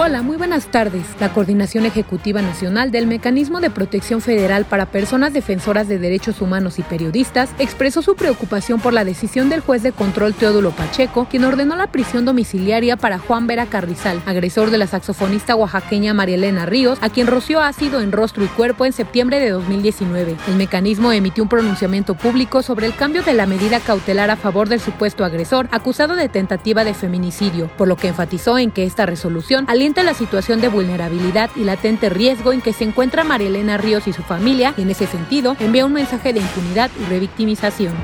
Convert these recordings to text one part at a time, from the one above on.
Hola, muy buenas tardes. La Coordinación Ejecutiva Nacional del Mecanismo de Protección Federal para Personas Defensoras de Derechos Humanos y Periodistas expresó su preocupación por la decisión del juez de control Teodulo Pacheco, quien ordenó la prisión domiciliaria para Juan Vera Carrizal, agresor de la saxofonista oaxaqueña María Elena Ríos, a quien roció ácido en rostro y cuerpo en septiembre de 2019. El mecanismo emitió un pronunciamiento público sobre el cambio de la medida cautelar a favor del supuesto agresor, acusado de tentativa de feminicidio, por lo que enfatizó en que esta resolución alienta la situación de vulnerabilidad y latente riesgo en que se encuentra María Elena Ríos y su familia en ese sentido envía un mensaje de impunidad y revictimización.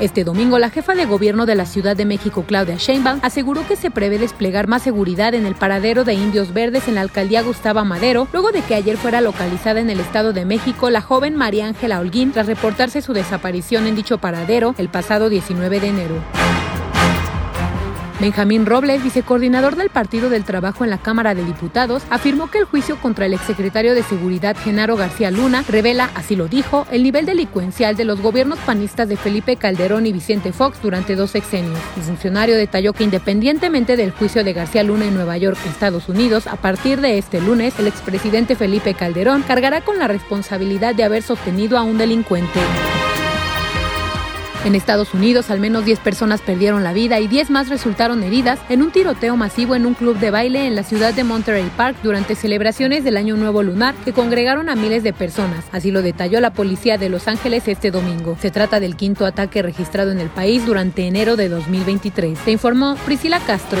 Este domingo, la jefa de gobierno de la Ciudad de México, Claudia Sheinbaum, aseguró que se prevé desplegar más seguridad en el paradero de indios verdes en la alcaldía Gustavo Madero, luego de que ayer fuera localizada en el Estado de México la joven María Ángela Holguín tras reportarse su desaparición en dicho paradero el pasado 19 de enero. Benjamín Robles, vicecoordinador del Partido del Trabajo en la Cámara de Diputados, afirmó que el juicio contra el exsecretario de Seguridad Genaro García Luna revela, así lo dijo, el nivel delincuencial de los gobiernos panistas de Felipe Calderón y Vicente Fox durante dos sexenios. El funcionario detalló que independientemente del juicio de García Luna en Nueva York, Estados Unidos, a partir de este lunes, el expresidente Felipe Calderón cargará con la responsabilidad de haber sostenido a un delincuente. En Estados Unidos, al menos 10 personas perdieron la vida y 10 más resultaron heridas en un tiroteo masivo en un club de baile en la ciudad de Monterey Park durante celebraciones del Año Nuevo Lunar que congregaron a miles de personas. Así lo detalló la policía de Los Ángeles este domingo. Se trata del quinto ataque registrado en el país durante enero de 2023. Se informó Priscila Castro.